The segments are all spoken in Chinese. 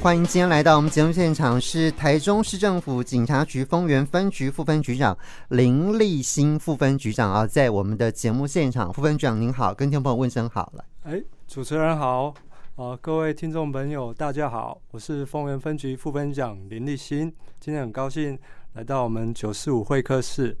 欢迎今天来到我们节目现场，是台中市政府警察局丰原分局副分局长林立新副分局长啊，在我们的节目现场，副分局长您好，跟听众朋友问声好了。哎，主持人好，啊，各位听众朋友大家好，我是丰原分局副分局长林立新，今天很高兴来到我们九四五会客室。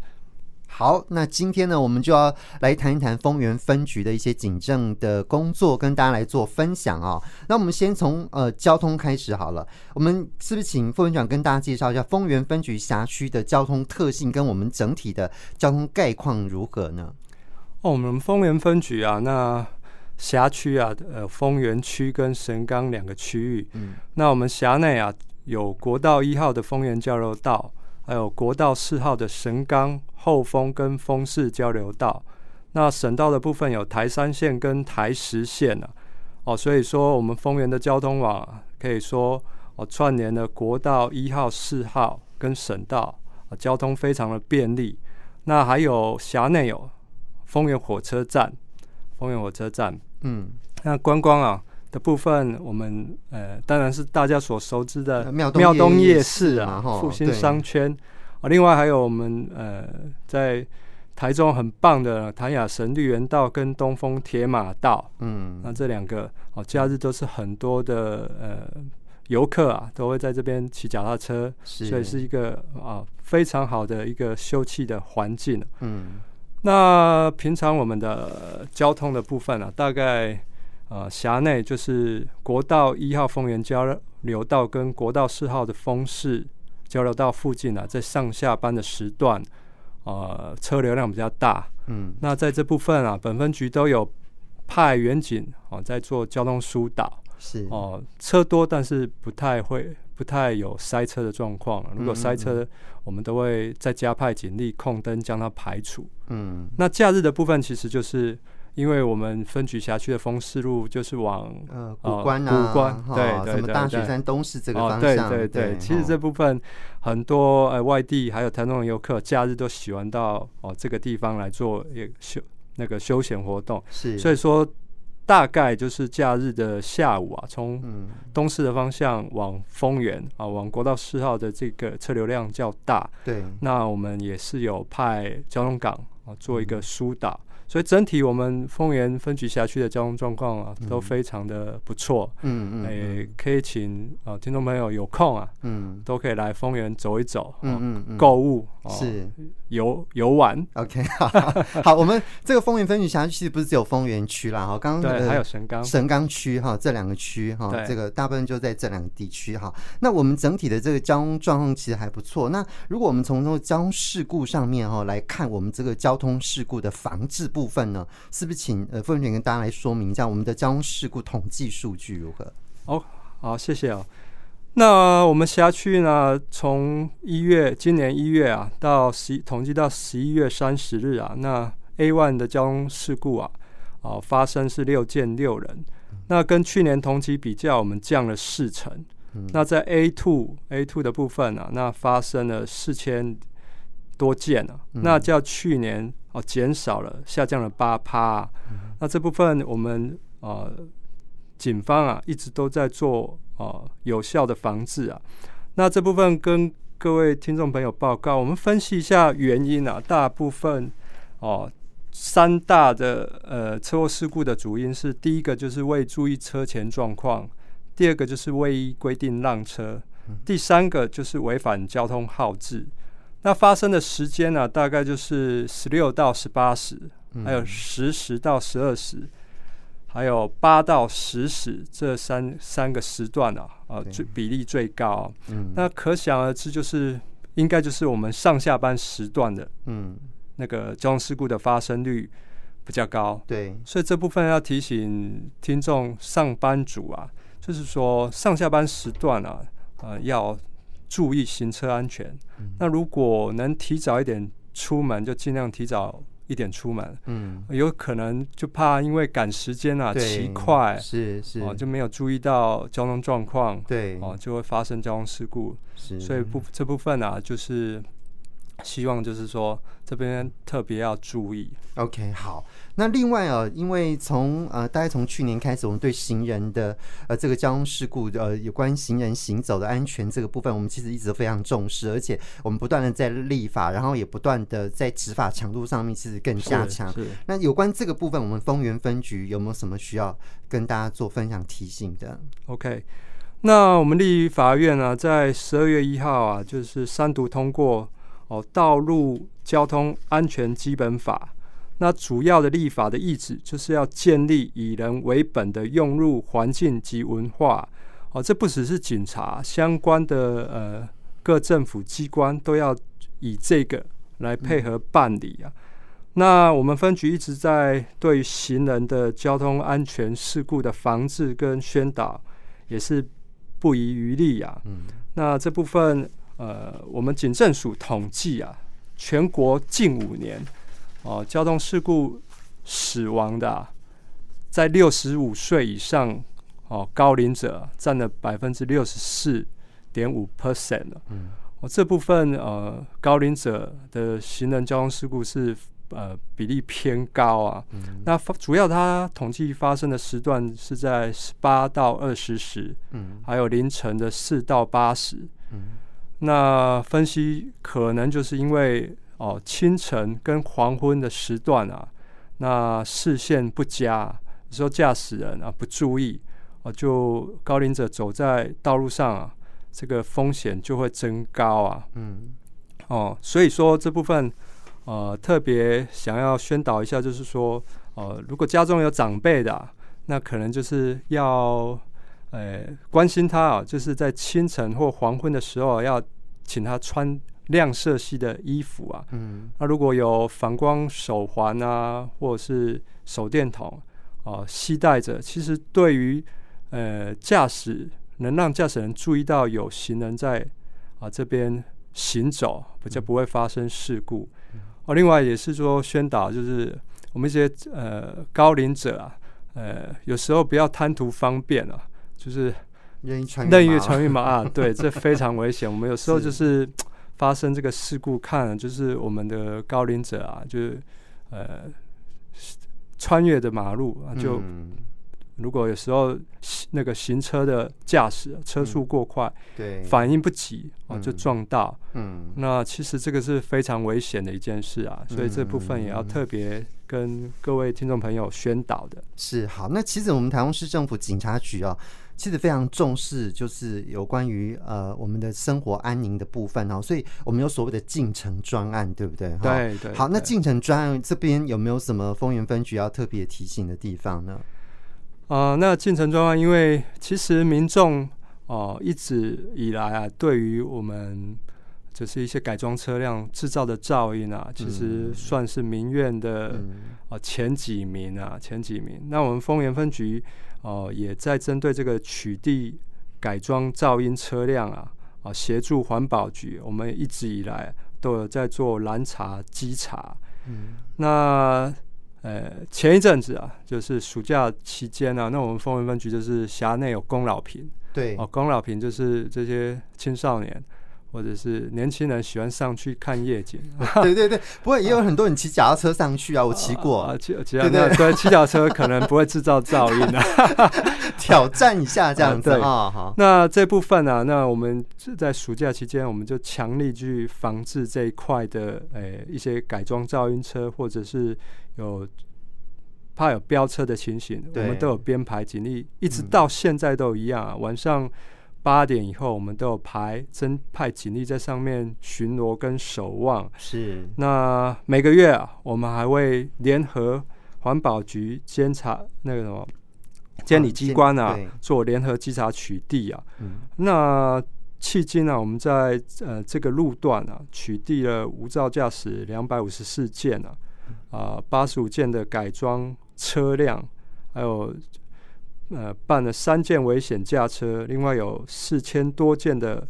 好，那今天呢，我们就要来谈一谈丰原分局的一些警政的工作，跟大家来做分享啊、哦。那我们先从呃交通开始好了，我们是不是请副分局长跟大家介绍一下丰原分局辖区的交通特性，跟我们整体的交通概况如何呢？哦，我们丰原分局啊，那辖区啊，呃，丰原区跟神冈两个区域。嗯，那我们辖内啊，有国道一号的丰原交流道。还有国道四号的神冈后丰跟丰市交流道，那省道的部分有台三线跟台十线啊，哦，所以说我们丰原的交通网可以说哦串联了国道一号、四号跟省道，交通非常的便利。那还有辖内有丰原火车站，丰原火车站，嗯，那观光啊。的部分，我们呃，当然是大家所熟知的庙东夜市啊，复兴商圈啊，另外还有我们呃，在台中很棒的潭雅神绿园道跟东风铁马道，嗯，那这两个哦，假日都是很多的呃游客啊，都会在这边骑脚踏车，所以是一个啊非常好的一个休憩的环境。嗯，那平常我们的交通的部分啊，大概。呃，辖内就是国道一号丰原交流道跟国道四号的丰市交流道附近啊，在上下班的时段，呃，车流量比较大。嗯，那在这部分啊，本分局都有派员警哦、呃，在做交通疏导。是哦、呃，车多，但是不太会不太有塞车的状况。如果塞车，我们都会再加派警力控灯将它排除。嗯，那假日的部分其实就是。因为我们分局辖区的丰势路就是往呃古关啊，古关对什么大雪山东势这个方向，对对对。其实这部分很多呃外地还有台中的游客，假日都喜欢到哦这个地方来做一个休那个休闲活动。是，所以说大概就是假日的下午啊，从东势的方向往丰原啊，往国道四号的这个车流量较大。对，那我们也是有派交通岗啊做一个疏导。所以整体我们丰原分局辖区的交通状况啊，都非常的不错。嗯嗯，诶、欸，可以请啊听众朋友有空啊，嗯，都可以来丰原走一走，嗯嗯，购物是游游玩。OK，好，好，我们这个丰原分局辖区其实不是只有丰原区啦，哈，刚刚对还有神冈神冈区哈，这两个区哈，这个大部分就在这两个地区哈。那我们整体的这个交通状况其实还不错。那如果我们从这个交通事故上面哈来看，我们这个交通事故的防治。部分呢，是不是请呃副分局长跟大家来说明一下我们的交通事故统计数据如何？哦，好，谢谢哦。那我们辖区呢，从一月今年一月啊，到十统计到十一月三十日啊，那 A one 的交通事故啊，啊发生是六件六人，嗯、那跟去年同期比较，我们降了四成。嗯、那在 A two A two 的部分啊，那发生了四千多件啊，嗯、那较去年。哦，减少了，下降了八趴。嗯、那这部分我们呃警方啊一直都在做呃有效的防治啊。那这部分跟各位听众朋友报告，我们分析一下原因啊。大部分哦、呃、三大的呃车祸事故的主因是第一个就是未注意车前状况，第二个就是未依规定让车，嗯、第三个就是违反交通号志。那发生的时间呢、啊，大概就是十六到十八时，还有十时到十二时，还有八到十时这三三个时段啊，啊，最比例最高。嗯，那可想而知，就是应该就是我们上下班时段的，嗯，那个交通事故的发生率比较高。对，所以这部分要提醒听众上班族啊，就是说上下班时段啊，呃，要。注意行车安全。嗯、那如果能提早一点出门，就尽量提早一点出门。嗯，有可能就怕因为赶时间啊，骑对快是是哦，就没有注意到交通状况。对哦，就会发生交通事故。是，所以部这部分啊，就是希望就是说这边特别要注意。OK，好。那另外啊，因为从呃大概从去年开始，我们对行人的呃这个交通事故呃有关行人行走的安全这个部分，我们其实一直都非常重视，而且我们不断的在立法，然后也不断的在执法强度上面其实更加强。那有关这个部分，我们丰原分局有没有什么需要跟大家做分享提醒的？OK。那我们立法院呢、啊，在十二月一号啊，就是三读通过哦《道路交通安全基本法》。那主要的立法的意旨，就是要建立以人为本的用路环境及文化。哦，这不只是警察相关的呃各政府机关都要以这个来配合办理啊。嗯、那我们分局一直在对行人的交通安全事故的防治跟宣导，也是。不遗余力啊！嗯，那这部分呃，我们警政署统计啊，全国近五年哦、呃，交通事故死亡的、啊，在六十五岁以上哦、呃，高龄者占了百分之六十四点五 percent 了。嗯，这部分呃，高龄者的行人交通事故是。呃，比例偏高啊。嗯、那主要它统计发生的时段是在十八到二十时，嗯，还有凌晨的四到八时。嗯，那分析可能就是因为哦，清晨跟黄昏的时段啊，那视线不佳，有时候驾驶人啊不注意，哦，就高龄者走在道路上啊，这个风险就会增高啊。嗯，哦，所以说这部分。呃，特别想要宣导一下，就是说，呃，如果家中有长辈的、那可能就是要，呃，关心他啊，就是在清晨或黄昏的时候，要请他穿亮色系的衣服啊。嗯。那如果有反光手环啊，或者是手电筒啊，携带着，其实对于呃驾驶能让驾驶人注意到有行人在啊这边行走，比较不会发生事故。嗯哦，另外也是说宣导，就是我们一些呃高龄者啊，呃有时候不要贪图方便啊，就是任意穿越穿越马啊，对，这 非常危险。我们有时候就是。发生这个事故，看就是我们的高龄者啊，就是呃穿越的马路啊，就。嗯。如果有时候那个行车的驾驶车速过快，嗯、对，反应不及啊，就撞到，嗯，那其实这个是非常危险的一件事啊，嗯、所以这部分也要特别跟各位听众朋友宣导的。是好，那其实我们台中市政府警察局啊，其实非常重视，就是有关于呃我们的生活安宁的部分哦，所以我们有所谓的进城专案，对不对？对对，对。好，那进城专案这边有没有什么丰原分局要特别提醒的地方呢？啊、呃，那进城专案，因为其实民众哦、呃、一直以来啊，对于我们就是一些改装车辆制造的噪音啊，其实算是民怨的啊、前几名啊，前几名。那我们丰原分局哦、呃、也在针对这个取缔改装噪音车辆啊啊、呃，协助环保局，我们一直以来都有在做蓝查稽查。嗯，那。呃，前一阵子啊，就是暑假期间啊，那我们丰原分局就是辖内有公老坪，对哦，公老坪就是这些青少年或者是年轻人喜欢上去看夜景。对对对，不过也有很多人骑脚踏车上去啊，我骑过啊，骑骑对对，骑脚踏车可能不会制造噪音啊，挑战一下这样子啊。好，那这部分呢，那我们在暑假期间，我们就强力去防治这一块的，呃，一些改装噪音车或者是。有怕有飙车的情形，我们都有编排警力，一直到现在都一样啊。嗯、晚上八点以后，我们都有排增派警力在上面巡逻跟守望。是。那每个月啊，我们还会联合环保局监察那个什么监理机关啊，做联合稽查取缔啊。嗯、那迄今呢，我们在呃这个路段啊，取缔了无照驾驶两百五十四件啊。啊，八十五件的改装车辆，还有呃办了三件危险驾车，另外有四千多件的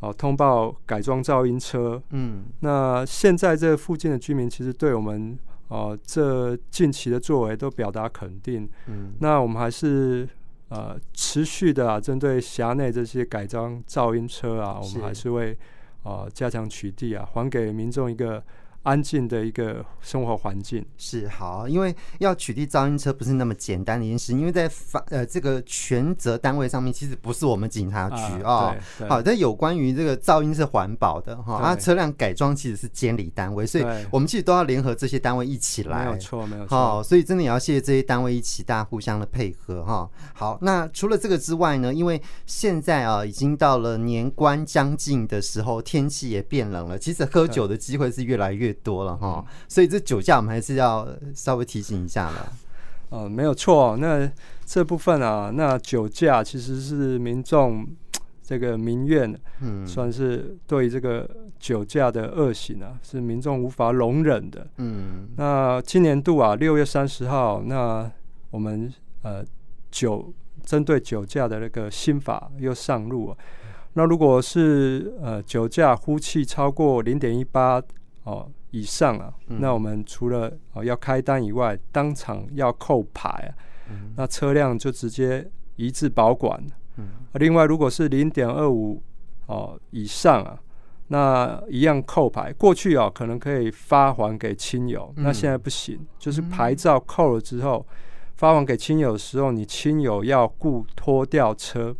哦、啊、通报改装噪音车。嗯，那现在这附近的居民其实对我们哦、啊、这近期的作为都表达肯定。嗯，那我们还是呃持续的啊，针对辖内这些改装噪音车啊，我们还是会啊加强取缔啊，还给民众一个。安静的一个生活环境是好，因为要取缔噪音车不是那么简单的一件事，因为在法呃这个权责单位上面，其实不是我们警察局啊。好，但有关于这个噪音是环保的哈，啊车辆改装其实是监理单位，所以我们其实都要联合这些单位一起来。没有错，没有错。好，所以真的也要谢谢这些单位一起大家互相的配合哈。好，那除了这个之外呢，因为现在啊已经到了年关将近的时候，天气也变冷了，其实喝酒的机会是越来越多了哈，所以这酒驾我们还是要稍微提醒一下了。嗯，没有错。那这部分啊，那酒驾其实是民众 这个民怨，嗯，算是对这个酒驾的恶行啊，是民众无法容忍的。嗯，那今年度啊，六月三十号，那我们呃酒针对酒驾的那个新法又上路啊。那如果是呃酒驾呼气超过零点一八哦。以上啊，那我们除了哦要开单以外，当场要扣牌啊，嗯、那车辆就直接移至保管。嗯、另外，如果是零点二五哦以上啊，那一样扣牌。过去啊，可能可以发还给亲友，嗯、那现在不行，就是牌照扣了之后，发还给亲友的时候，你亲友要雇拖吊车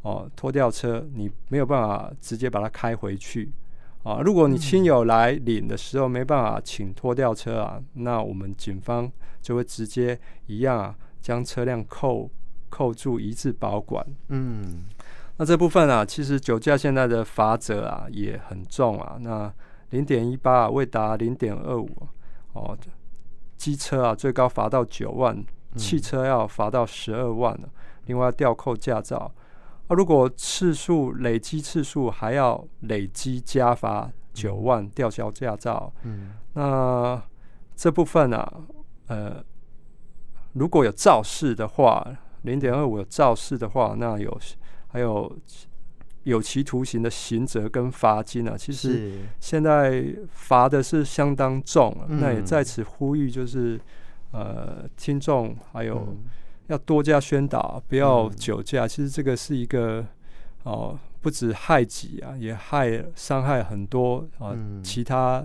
哦，拖吊车你没有办法直接把它开回去。啊，如果你亲友来领的时候没办法请拖吊车啊，那我们警方就会直接一样啊，将车辆扣扣住，一致保管。嗯，那这部分啊，其实酒驾现在的罚则啊也很重啊。那零点一八未达零点二五哦，机车啊最高罚到九万，汽车要罚到十二万了，另外要吊扣驾照。那、啊、如果次数累积次数还要累积加罚九万，吊销驾照。嗯，那这部分啊，呃，如果有肇事的话，零点二五有肇事的话，那有还有有期徒刑的刑责跟罚金啊。其实现在罚的是相当重，嗯、那也在此呼吁，就是呃，听众还有。嗯要多加宣导，不要酒驾。嗯、其实这个是一个哦，不止害己啊，也害伤害很多啊、嗯、其他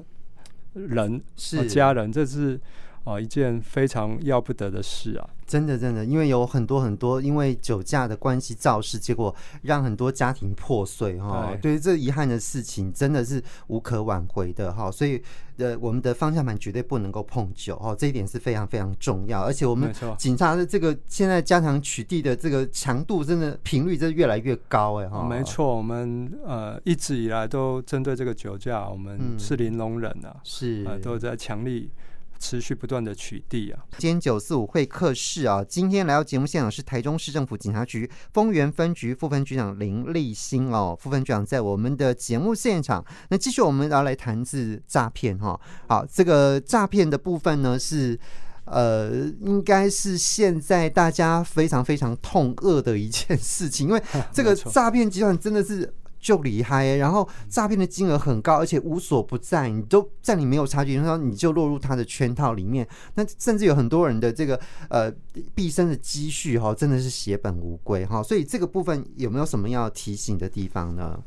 人是、啊、家人，这是啊一件非常要不得的事啊。真的，真的，因为有很多很多因为酒驾的关系肇事，结果让很多家庭破碎哈。对于这遗憾的事情，真的是无可挽回的哈。所以，呃，我们的方向盘绝对不能够碰酒哦，这一点是非常非常重要。而且，我们警察的这个现在加强取缔的这个强度，真的频率真的越来越高哎哈。没错，我们呃一直以来都针对这个酒驾，我们是零容忍啊，是呃都在强力。持续不断的取缔啊！今天九四五会客室啊，今天来到节目现场是台中市政府警察局丰原分局副分局长林立新哦，副分局长在我们的节目现场。那继续我们要来谈自诈骗哈，好，这个诈骗的部分呢是呃，应该是现在大家非常非常痛恶的一件事情，因为这个 诈骗集团真的是。就厉害，然后诈骗的金额很高，而且无所不在，你都在你没有察觉，然后你就落入他的圈套里面。那甚至有很多人的这个呃毕生的积蓄哈，真的是血本无归哈。所以这个部分有没有什么要提醒的地方呢？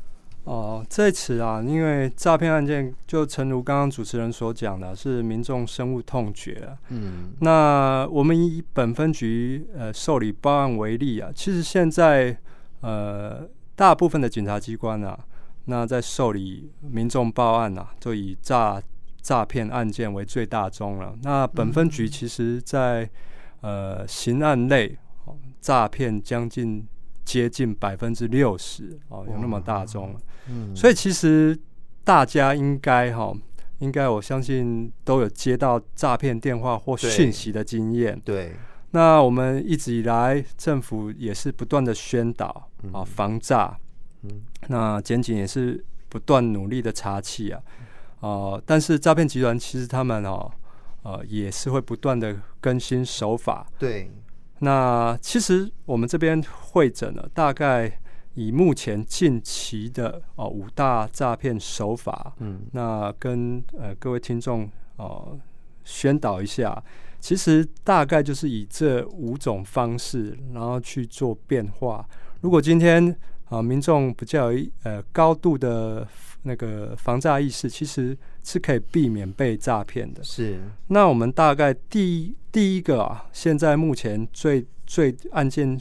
哦，在此啊，因为诈骗案件就诚如刚刚主持人所讲的，是民众深恶痛绝啊。嗯，那我们以本分局呃受理报案为例啊，其实现在呃。大部分的警察机关啊，那在受理民众报案啊，就以诈诈骗案件为最大宗了。那本分局其实在呃刑案类诈骗将近接近百分之六十哦，有那么大宗。嗯，所以其实大家应该哈，应该我相信都有接到诈骗电话或讯息的经验。对。那我们一直以来，政府也是不断的宣导啊，防诈。嗯，那检警也是不断努力的查缉啊，呃，但是诈骗集团其实他们哦，呃，也是会不断的更新手法。对。那其实我们这边会诊了，大概以目前近期的哦五大诈骗手法，嗯，那跟呃各位听众哦、呃、宣导一下。其实大概就是以这五种方式，然后去做变化。如果今天啊，民众比较有呃高度的那个防诈意识，其实是可以避免被诈骗的。是。那我们大概第一第一个啊，现在目前最最案件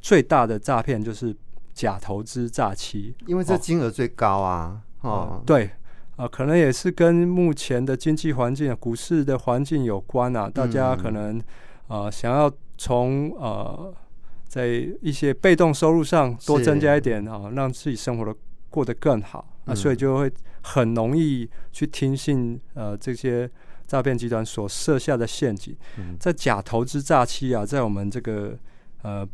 最大的诈骗就是假投资诈欺，因为这金额最高啊。哦，对，啊、呃，可能也是跟目前的经济环境、股市的环境有关啊。大家可能啊、呃，想要从呃。在一些被动收入上多增加一点啊，让自己生活的过得更好，啊、所以就会很容易去听信呃这些诈骗集团所设下的陷阱。嗯、在假投资诈欺啊，在我们这个呃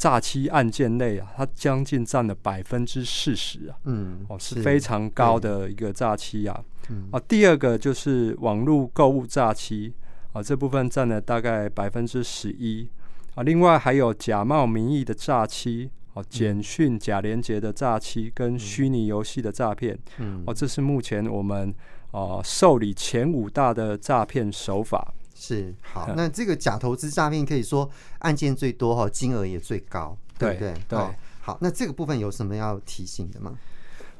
诈欺案件内啊，它将近占了百分之四十啊，嗯，哦是非常高的一个诈欺啊。嗯、啊，第二个就是网络购物诈欺啊，这部分占了大概百分之十一。啊，另外还有假冒名义的诈欺，哦，简讯假连结的诈欺跟虚拟游戏的诈骗，嗯，哦，这是目前我们啊受理前五大的诈骗手法。是好，嗯、那这个假投资诈骗可以说案件最多哈，金额也最高，对对对。好，那这个部分有什么要提醒的吗？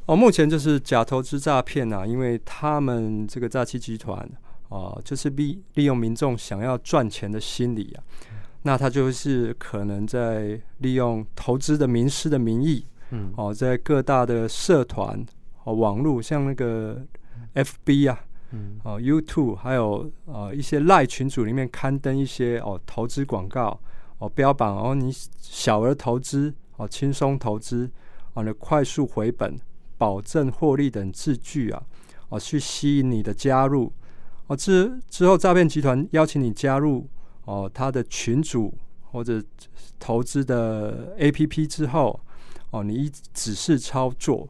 哦，目前就是假投资诈骗啊，因为他们这个诈欺集团啊、呃，就是利利用民众想要赚钱的心理啊。那他就是可能在利用投资的名师的名义，嗯，哦，在各大的社团哦，网络像那个 FB 啊，嗯，哦，YouTube，还有呃一些赖群组里面刊登一些哦投资广告，哦标榜哦你小额投资哦轻松投资哦你快速回本保证获利等字句啊，哦去吸引你的加入，哦之之后诈骗集团邀请你加入。哦，他的群组或者投资的 APP 之后，哦，你一指示操作，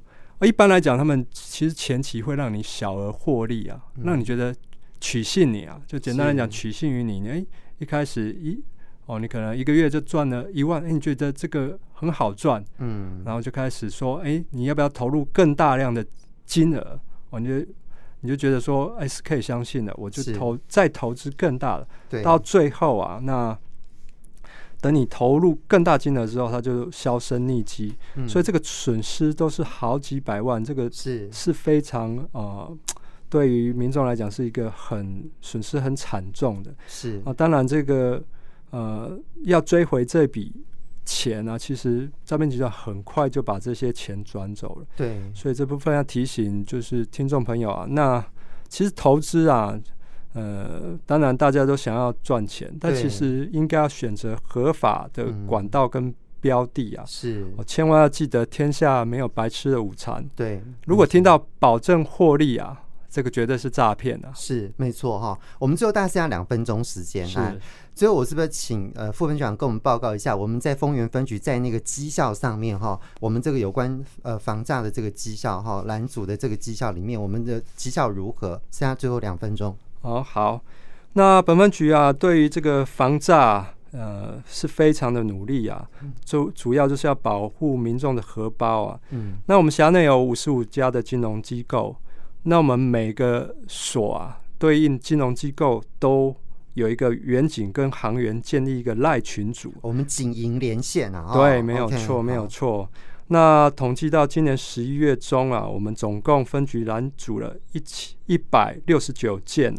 一般来讲，他们其实前期会让你小额获利啊，嗯、让你觉得取信你啊，就简单来讲，取信于你。哎，一开始一哦，你可能一个月就赚了一万，哎，你觉得这个很好赚，嗯，然后就开始说，哎，你要不要投入更大量的金额？哦，你就。你就觉得说，哎，是可以相信的，我就投再投资更大的，对，到最后啊，那等你投入更大金额之后，它就销声匿迹，嗯，所以这个损失都是好几百万，这个是。是非常呃，对于民众来讲是一个很损失很惨重的，是。啊，当然这个呃要追回这笔。钱呢、啊，其实诈骗集团很快就把这些钱转走了。对，所以这部分要提醒就是听众朋友啊，那其实投资啊，呃，当然大家都想要赚钱，但其实应该要选择合法的管道跟标的啊。是、我，千万要记得天下没有白吃的午餐。对，如果听到保证获利啊。这个绝对是诈骗啊！是没错哈。我们最后大概剩下两分钟时间，是。最后我是不是请呃副分局长跟我们报告一下，我们在丰原分局在那个绩效上面哈，我们这个有关呃防诈的这个绩效哈，拦阻的这个绩效里面，我们的绩效如何？剩下最后两分钟。哦，好。那本分局啊，对于这个防诈呃是非常的努力啊，主主要就是要保护民众的荷包啊。嗯。那我们辖内有五十五家的金融机构。那我们每个所啊，对应金融机构都有一个远景跟行员建立一个赖群组，我们警营连线啊。对，哦、没有错，okay, 没有错。那统计到今年十一月中啊，我们总共分局拦阻了一千一百六十九件，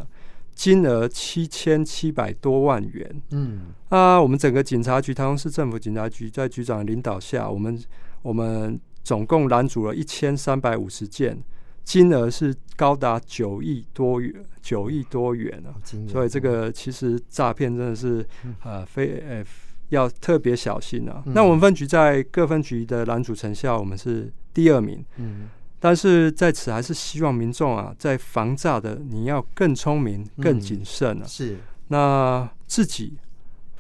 金额七千七百多万元。嗯，啊，我们整个警察局台中市政府警察局在局长领导下，我们我们总共拦阻了一千三百五十件。金额是高达九亿多元，九亿多元啊！所以这个其实诈骗真的是呃非呃要特别小心啊。那我们分局在各分局的拦阻成效，我们是第二名。嗯，但是在此还是希望民众啊，在防诈的你要更聪明、更谨慎啊。是。那自己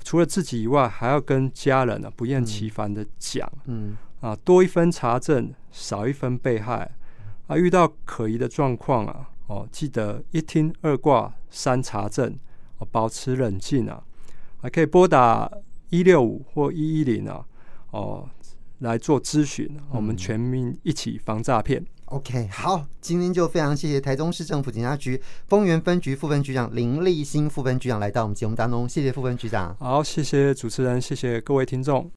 除了自己以外，还要跟家人啊不厌其烦的讲。嗯。啊，多一分查证，少一分被害。啊，遇到可疑的状况啊，哦，记得一听二挂三查证，哦，保持冷静啊，还可以拨打一六五或一一零啊，哦，来做咨询，嗯，我们全民一起防诈骗。OK，好，今天就非常谢谢台中市政府警察局丰原分局副分局长林立新副分局长来到我们节目当中，谢谢副分局长。好，谢谢主持人，谢谢各位听众。